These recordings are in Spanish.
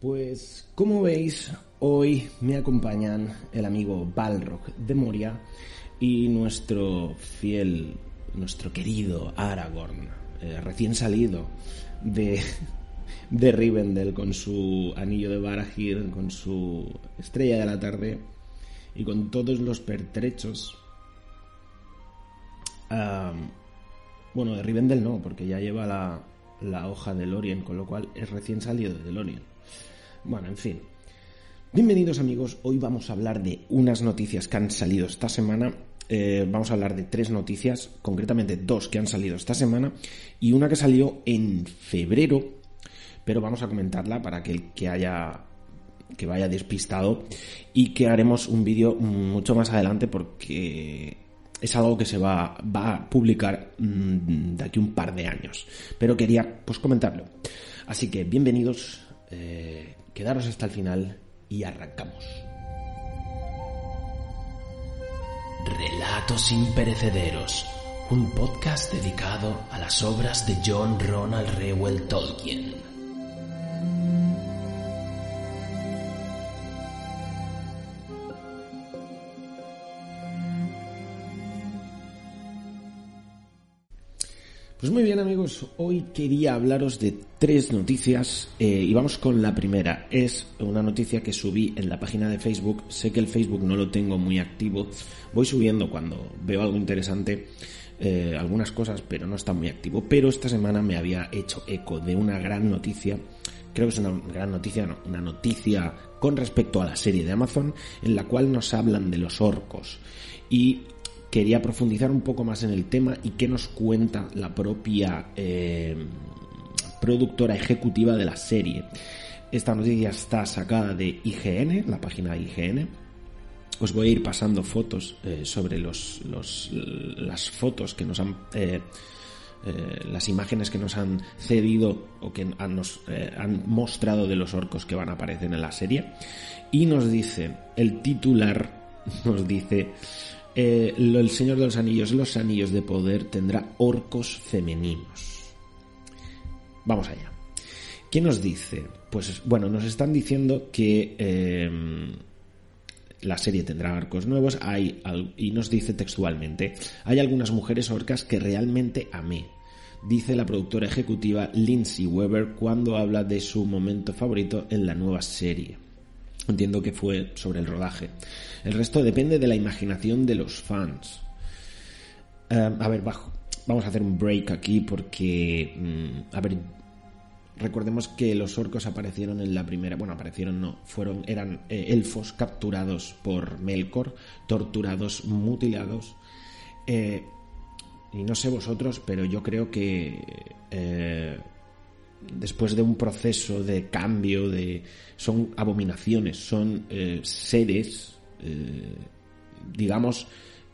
Pues, como veis, hoy me acompañan el amigo Balrog de Moria y nuestro fiel, nuestro querido Aragorn, eh, recién salido de, de Rivendell con su anillo de Barahir, con su estrella de la tarde y con todos los pertrechos. bueno, de Rivendell no, porque ya lleva la, la hoja de Lorien, con lo cual es recién salido de Lorien. Bueno, en fin. Bienvenidos amigos, hoy vamos a hablar de unas noticias que han salido esta semana. Eh, vamos a hablar de tres noticias, concretamente dos que han salido esta semana y una que salió en febrero, pero vamos a comentarla para que que haya que vaya despistado y que haremos un vídeo mucho más adelante porque es algo que se va, va a publicar mm, de aquí un par de años. Pero quería pues comentarlo. Así que bienvenidos, eh, quedaros hasta el final y arrancamos. Relatos imperecederos, un podcast dedicado a las obras de John Ronald Reuel Tolkien. Pues muy bien amigos, hoy quería hablaros de tres noticias eh, y vamos con la primera. Es una noticia que subí en la página de Facebook. Sé que el Facebook no lo tengo muy activo. Voy subiendo cuando veo algo interesante eh, algunas cosas, pero no está muy activo. Pero esta semana me había hecho eco de una gran noticia. Creo que es una gran noticia, no, una noticia con respecto a la serie de Amazon en la cual nos hablan de los orcos. Y quería profundizar un poco más en el tema y qué nos cuenta la propia eh, productora ejecutiva de la serie. Esta noticia está sacada de IGN, la página de IGN. Os voy a ir pasando fotos eh, sobre los, las fotos que nos han... Eh, las imágenes que nos han cedido o que nos han mostrado de los orcos que van a aparecer en la serie. Y nos dice, el titular nos dice eh, el Señor de los Anillos, los Anillos de Poder, tendrá orcos femeninos. Vamos allá. ¿Qué nos dice? Pues bueno, nos están diciendo que eh, la serie tendrá arcos nuevos hay, y nos dice textualmente, hay algunas mujeres orcas que realmente amé, dice la productora ejecutiva Lindsay Weber cuando habla de su momento favorito en la nueva serie. Entiendo que fue sobre el rodaje. El resto depende de la imaginación de los fans. Eh, a ver, bajo. Vamos a hacer un break aquí porque, mm, a ver, recordemos que los orcos aparecieron en la primera, bueno, aparecieron no, fueron, eran eh, elfos capturados por Melkor, torturados, mutilados. Eh, y no sé vosotros, pero yo creo que después de un proceso de cambio, de son abominaciones, son eh, seres, eh, digamos,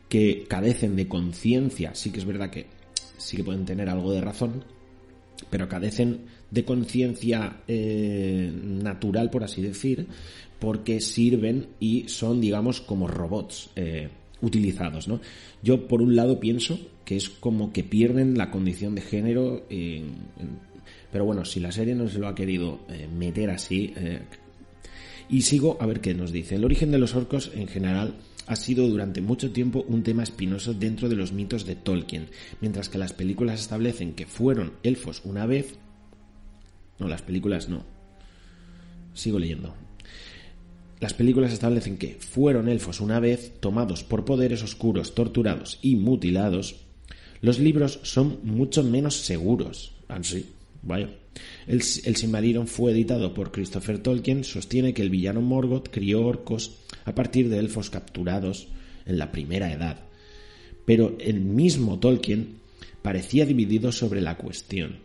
que carecen de conciencia. Sí que es verdad que sí que pueden tener algo de razón, pero carecen de conciencia eh, natural, por así decir, porque sirven y son, digamos, como robots utilizados, ¿no? Yo, por un lado, pienso que es como que pierden la condición de género en pero bueno, si la serie no se lo ha querido eh, meter así... Eh, y sigo a ver qué nos dice. El origen de los orcos en general ha sido durante mucho tiempo un tema espinoso dentro de los mitos de Tolkien, mientras que las películas establecen que fueron elfos una vez... No, las películas no. Sigo leyendo. Las películas establecen que fueron elfos una vez tomados por poderes oscuros, torturados y mutilados. Los libros son mucho menos seguros. Así. Vaya. El, el fue editado por Christopher Tolkien. Sostiene que el villano Morgoth crió orcos a partir de elfos capturados en la primera edad. Pero el mismo Tolkien parecía dividido sobre la cuestión.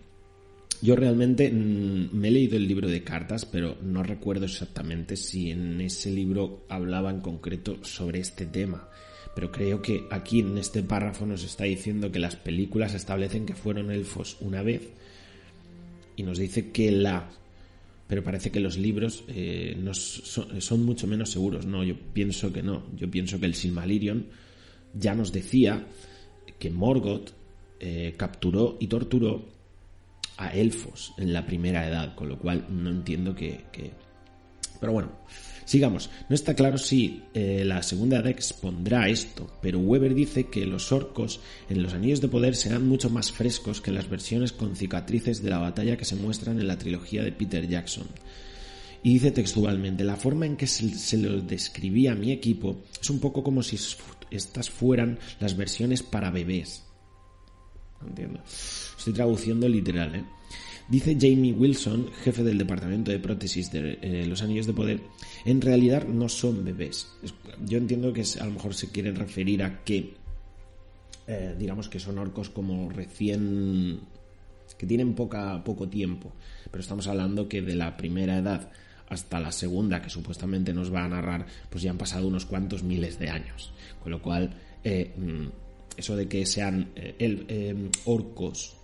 yo realmente mm, me he leído el libro de cartas, pero no recuerdo exactamente si en ese libro hablaba en concreto sobre este tema. Pero creo que aquí en este párrafo nos está diciendo que las películas establecen que fueron elfos una vez y nos dice que la pero parece que los libros eh, son, mucho menos seguros. No, yo pienso que no. Yo pienso que el Silmarillion ya nos decía que Morgoth eh, capturó y torturó a elfos en la primera edad, con lo cual no entiendo que... Pero bueno, sigamos. No está claro si eh, la segunda edad expondrá esto, pero Weber dice que los orcos en los anillos de poder serán mucho más frescos que las versiones con cicatrices de la batalla que se muestran en la trilogía de Peter Jackson. Y dice textualmente, la forma en que se, se lo describía a mi equipo es un poco como si estas fueran las versiones para bebés. No entiendo. Estoy traduciendo literal, ¿eh? Dice Jamie Wilson, jefe del departamento de prótesis de eh, los anillos de poder, en realidad no son bebés. Yo entiendo que a lo mejor se quieren referir a que, eh, digamos que son orcos como recién, que tienen poca, poco tiempo, pero estamos hablando que de la primera edad hasta la segunda, que supuestamente nos va a narrar, pues ya han pasado unos cuantos miles de años. Con lo cual, eh, mm, eso de que sean orcos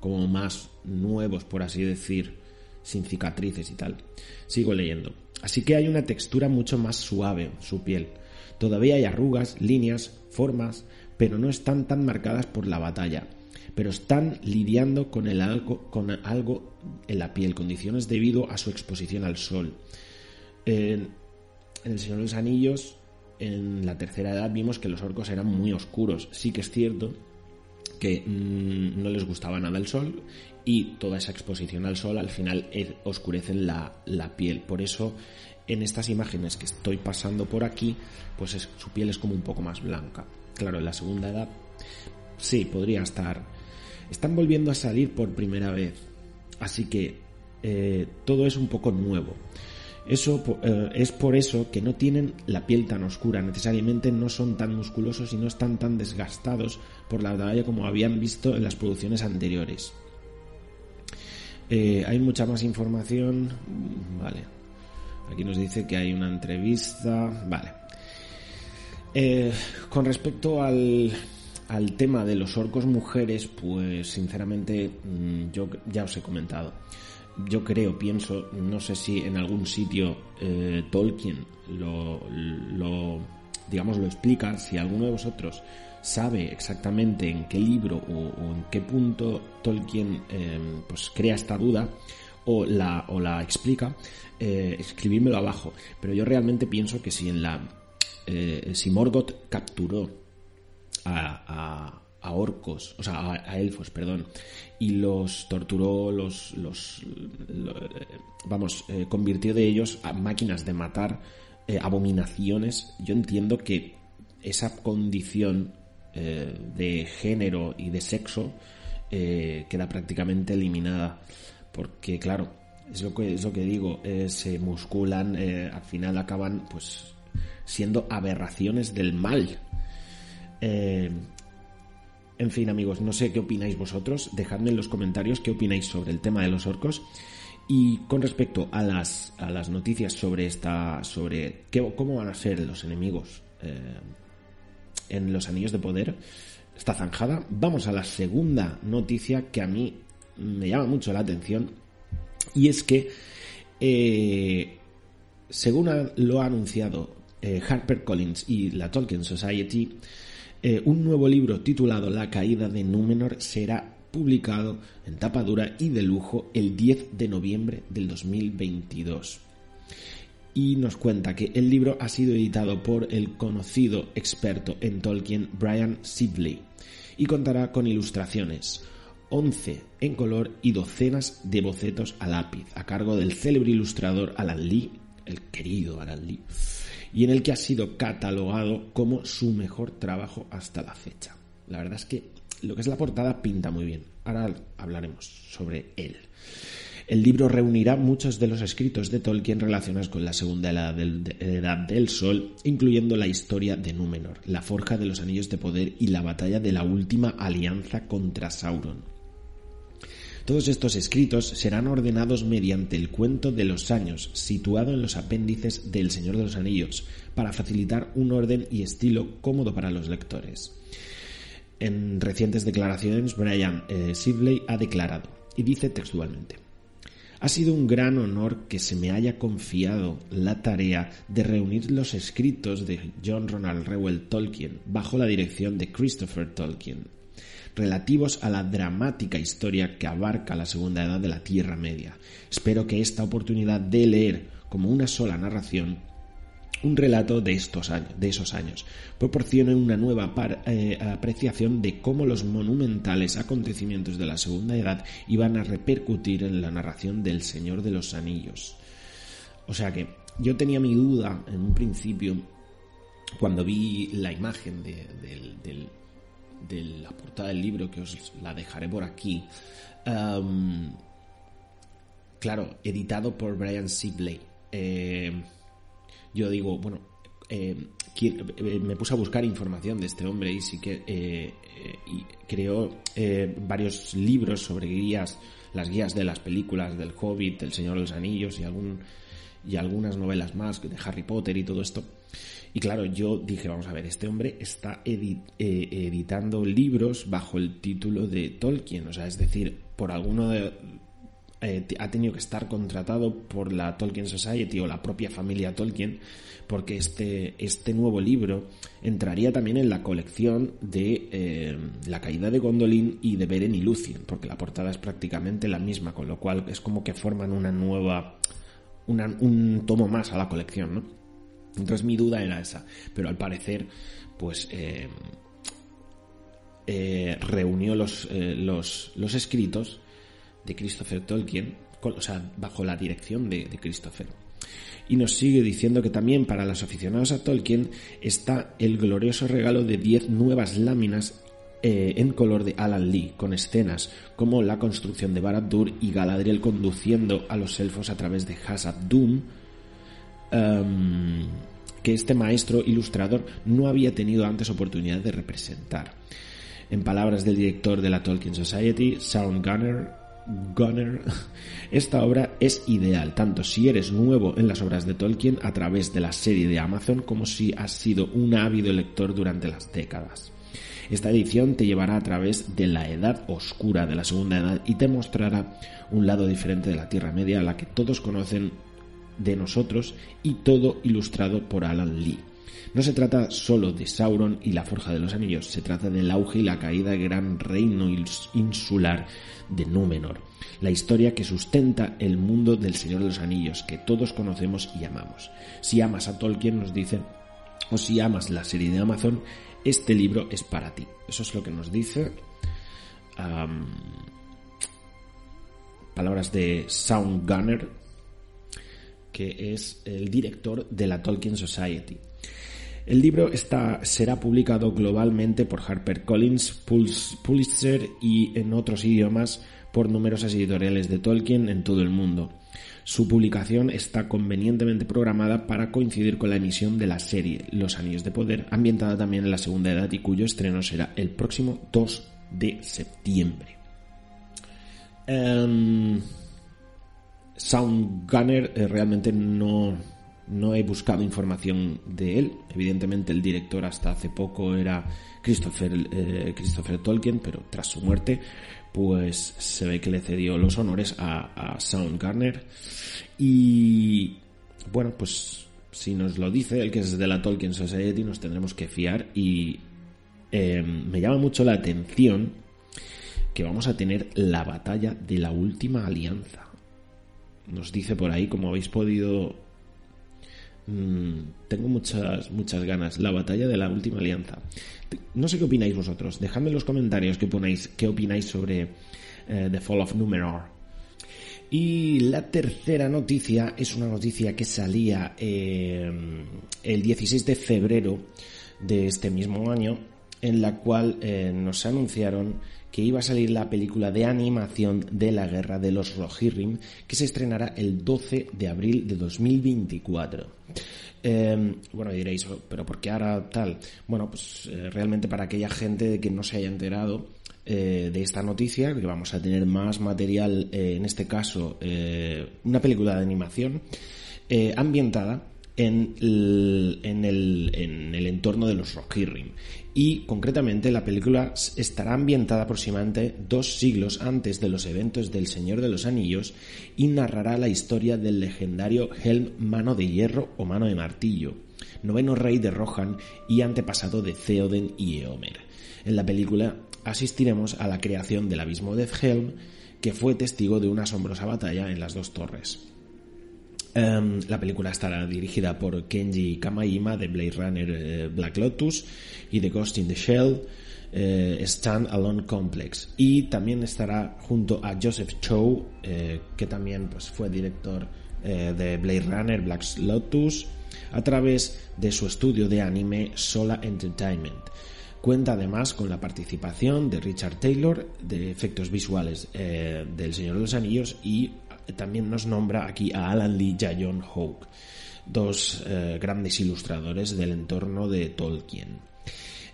como más nuevos, por así decir, sin cicatrices y tal. Sigo leyendo. Así que hay una textura mucho más suave, su piel. Todavía hay arrugas, líneas, formas, pero no están tan marcadas por la batalla. Pero están lidiando con, el algo, con algo en la piel, condiciones debido a su exposición al sol. En, en El Señor de los Anillos, en la tercera edad, vimos que los orcos eran muy oscuros. Sí que es cierto que mm, no les gustaba nada el sol y toda esa exposición al sol al final e, oscurecen la, piel. Por eso en estas imágenes que estoy pasando por aquí, pues su piel es como un poco más blanca. Claro, en la segunda edad sí, podría estar. Están volviendo a salir por primera vez. Así que eh, todo es un poco nuevo. Eso eh, es por eso que no tienen la piel tan oscura, necesariamente no son tan musculosos y no están tan desgastados por la batalla como habían visto en las producciones anteriores. Eh, hay mucha más información. Vale. Aquí nos dice que hay una entrevista. Vale. Eh, con respecto al, al tema de los orcos mujeres, pues sinceramente mm, yo ya os he comentado yo creo, pienso, no sé si en algún sitio eh, Tolkien lo, digamos, lo explica, si alguno de vosotros sabe exactamente en qué libro o, en qué punto Tolkien em, pues crea esta duda o la, o la explica, eh, escribírmelo abajo. Pero yo realmente pienso que si en la eh, si Morgoth capturó a, a orcos, o sea, a, elfos, perdón, y los torturó, los, los, vamos, eh, convirtió de ellos a máquinas de matar, eh, abominaciones. Yo entiendo que esa condición eh, de género y de sexo queda prácticamente eliminada, porque claro, es lo que, es lo que digo, se musculan, al final acaban pues siendo aberraciones del mal. En fin, amigos, no sé qué opináis vosotros. Dejadme en los comentarios qué opináis sobre el tema de los orcos. Y con respecto a las, a las noticias sobre esta. sobre cómo van a ser los enemigos eh, en los anillos de poder. Está zanjada. Vamos a la segunda noticia que a mí me llama mucho la atención. Y es que. Eh, según lo ha anunciado eh, Harper Collins y la Tolkien Society, eh, un nuevo libro titulado La caída de Númenor será publicado en tapa dura y de lujo el 10 de noviembre del 2022. Y nos cuenta que el libro ha sido editado por el conocido experto en Tolkien Brian Sibley y contará con ilustraciones, 11 en color y docenas de bocetos a lápiz a cargo del célebre ilustrador Alan Lee, el querido Alan Lee y en el que ha sido catalogado como su mejor trabajo hasta la fecha. La verdad es que lo que es la portada pinta muy bien. Ahora hablaremos sobre él. El libro reunirá muchos de los escritos de Tolkien relacionados con la segunda edad del, Sol, incluyendo la historia de Númenor, la forja de los anillos de poder y la batalla de la última alianza contra Sauron. Todos estos escritos serán ordenados mediante el cuento de los años, situado en los apéndices del Señor de los Anillos, para facilitar un orden y estilo cómodo para los lectores. En recientes declaraciones, Brian eh, Sibley ha declarado, y dice textualmente, ha sido un gran honor que se me haya confiado la tarea de reunir los escritos de John Ronald Reuel Tolkien bajo la dirección de Christopher Tolkien, relativos a la dramática historia que abarca la segunda edad de la Tierra Media. Espero que esta oportunidad de leer como una sola narración un relato de estos años, de esos años, proporciona una nueva eh, apreciación de cómo los monumentales acontecimientos de la Segunda Edad iban a repercutir en la narración del Señor de los Anillos. O sea que yo tenía mi duda en un principio cuando vi la imagen de, la portada del libro, que os la dejaré por aquí. claro, editado por Brian Sibley. Eh, yo digo, bueno, eh, eh, me puse a buscar información de este hombre y sí que eh, y creó varios libros sobre guías, las guías de las películas del Hobbit, El Señor de los Anillos y algún y algunas novelas más de Harry Potter y todo esto. Y claro, yo dije, vamos a ver, este hombre está editando libros bajo el título de Tolkien, o sea, es decir, por alguno de, eh, ha tenido que estar contratado por la Tolkien Society o la propia familia Tolkien, porque este, este nuevo libro entraría también en la colección de eh, La caída de Gondolin y de Beren y Lucien, porque la portada es prácticamente la misma, con lo cual es como que forman una nueva, un tomo más a la colección, ¿no? Entonces mi duda era esa, pero al parecer, pues eh, reunió los, los, los escritos de Christopher Tolkien, o sea, bajo la dirección de, Christopher. Y nos sigue diciendo que también para los aficionados a Tolkien está el glorioso regalo de 10 nuevas láminas eh, en color de Alan Lee, con escenas como la construcción de Barad-dûr y Galadriel conduciendo a los elfos a través de Hazad Em, que este maestro ilustrador no había tenido antes oportunidad de representar. En palabras del director de la Tolkien Society, Sharon Gunner, Gunner, esta obra es ideal tanto si eres nuevo en las obras de Tolkien a través de la serie de Amazon como si has sido un ávido lector durante las décadas. Esta edición te llevará a través de la edad oscura de la Segunda Edad y te mostrará un lado diferente de la Tierra Media a la que todos conocen de nosotros y todo ilustrado por Alan Lee. No se trata solo de Sauron y la Forja de los Anillos, se trata del auge y la caída del gran reino insular de Númenor, la historia que sustenta el mundo del Señor de los Anillos, que todos conocemos y amamos. Si amas a Tolkien, nos dice, o si amas la serie de Amazon, este libro es para ti. Eso es lo que nos dice. palabras de Soundgunner, que es el director de la Tolkien Society. El libro será publicado globalmente por HarperCollins, Pulitzer y en otros idiomas por numerosas editoriales de Tolkien en todo el mundo. Su publicación está convenientemente programada para coincidir con la emisión de la serie Los Anillos de Poder, ambientada también en la Segunda Edad y cuyo estreno será el próximo 2 de septiembre. Um, Soundgunner eh, realmente no, no he información de él. Evidentemente el director hasta hace poco era Christopher, eh, Christopher Tolkien, pero tras su muerte pues se ve que le cedió los honores a, a Soundgarner. Y bueno, pues si nos lo dice el que es de la Tolkien Society nos tendremos que fiar y em, me llama mucho la atención que vamos a tener la batalla de la última alianza. Nos dice por ahí, como habéis podido Mm, tengo muchas, muchas ganas. La batalla de la última alianza. No sé qué opináis vosotros. Dejadme en los comentarios qué, qué opináis sobre eh, The Fall of Numenor. Y la tercera noticia es una noticia que salía eh, el 16 de febrero de este mismo año, en la cual eh, nos anunciaron que iba a salir la película de animación de la Guerra de los Rohirrim, que se estrenará el 12 de abril de 2024. Em, bueno, diréis, oh, pero ¿por qué ahora tal? Bueno, pues eh, realmente para aquella gente que no se haya enterado, eh, de esta noticia, que vamos a tener más material, eh, en este caso, una película de animación ambientada en el, en, el, en el, entorno de los Rohirrim. Y concretamente la película estará ambientada aproximadamente dos siglos antes de los eventos del Señor de los Anillos y narrará la historia del legendario Helm Mano de Hierro o Mano de Martillo, noveno rey de Rohan y antepasado de Theoden y Eomer. En la película asistiremos a la creación del abismo de Helm, que fue testigo de una asombrosa batalla en las dos torres. Em, la película estará dirigida por Kenji Kamaima de Blade Runner eh, Black Lotus y The Ghost in the Shell eh, Stand Alone Complex y también estará junto a Joseph Chow eh, que también pues, fue director de Blade Runner Black Lotus a través de su estudio de anime Sola Entertainment. Cuenta además con la participación de Richard Taylor de efectos visuales del Señor de los Anillos y también nos nombra aquí a Alan Lee y a John Hawke, dos eh, grandes ilustradores del entorno de Tolkien.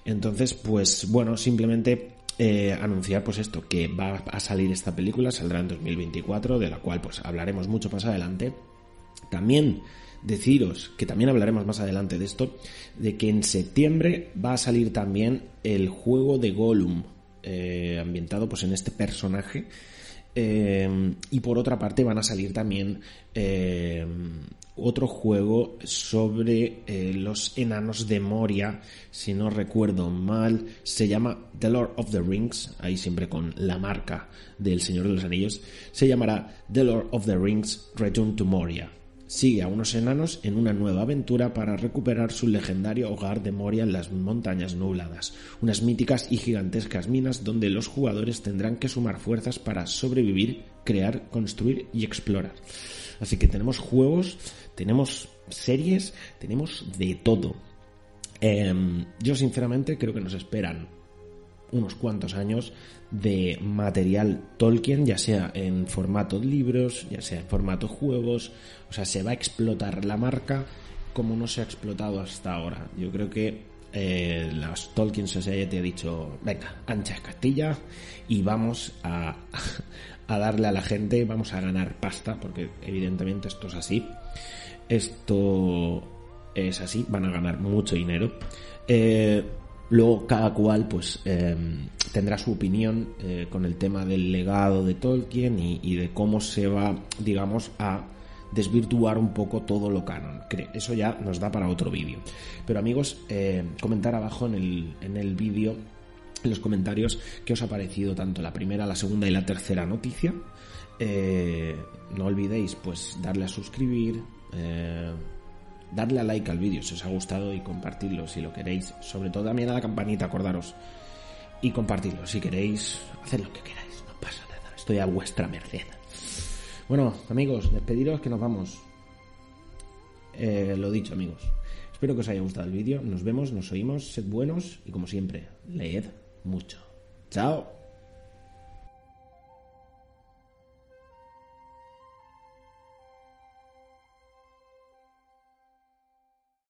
Entonces, pues bueno, simplemente eh, anunciar pues esto, que va a salir esta película, saldrá en 2024, de la cual pues hablaremos mucho más adelante. También deciros, que también hablaremos más adelante de esto, de que en septiembre va a salir también el juego de Gollum, eh, ambientado pues en este personaje eh, y por otra parte van a salir también eh, otro juego sobre eh, los enanos de Moria, si no recuerdo mal, se llama The Lord of the Rings, ahí siempre con la marca del Señor de los Anillos, se llamará The Lord of the Rings Return to Moria sigue a unos enanos en una nueva aventura para recuperar su legendario hogar de Moria en las montañas nubladas, unas míticas y gigantescas minas donde los jugadores tendrán que sumar fuerzas para sobrevivir, crear, construir y explorar. Así que tenemos juegos, tenemos series, tenemos de todo. Em, yo sinceramente creo que nos esperan unos cuantos años de material Tolkien, ya sea en formato libros, ya sea en formato juegos, o sea, se va a explotar la marca como no se ha explotado hasta ahora. Yo creo que eh, las Tolkien Society ha dicho, venga, ancha Castilla y vamos a, a darle a la gente, vamos a ganar pasta, porque evidentemente esto es así. Esto es así, van a ganar mucho dinero. Eh, Luego cada cual pues em, tendrá su opinión eh, con el tema del legado de Tolkien y, de cómo se va, digamos, a desvirtuar un poco todo lo canon. Eso ya nos da para otro vídeo. Pero amigos, eh, comentar abajo en el, en el vídeo, en los comentarios, qué os ha parecido tanto la primera, la segunda y la tercera noticia. Eh, no olvidéis pues darle a suscribir darle a like al vídeo si os ha gustado y compartirlo si lo queréis. Sobre todo también a la campanita, acordaros. Y compartirlo si queréis, hacer lo que queráis, no pasa nada. Estoy a vuestra merced. Bueno, amigos, despediros que nos vamos. Eh, lo dicho, amigos. Espero que os haya gustado el vídeo. Nos vemos, nos oímos, sed buenos y como siempre, leed mucho. Chao.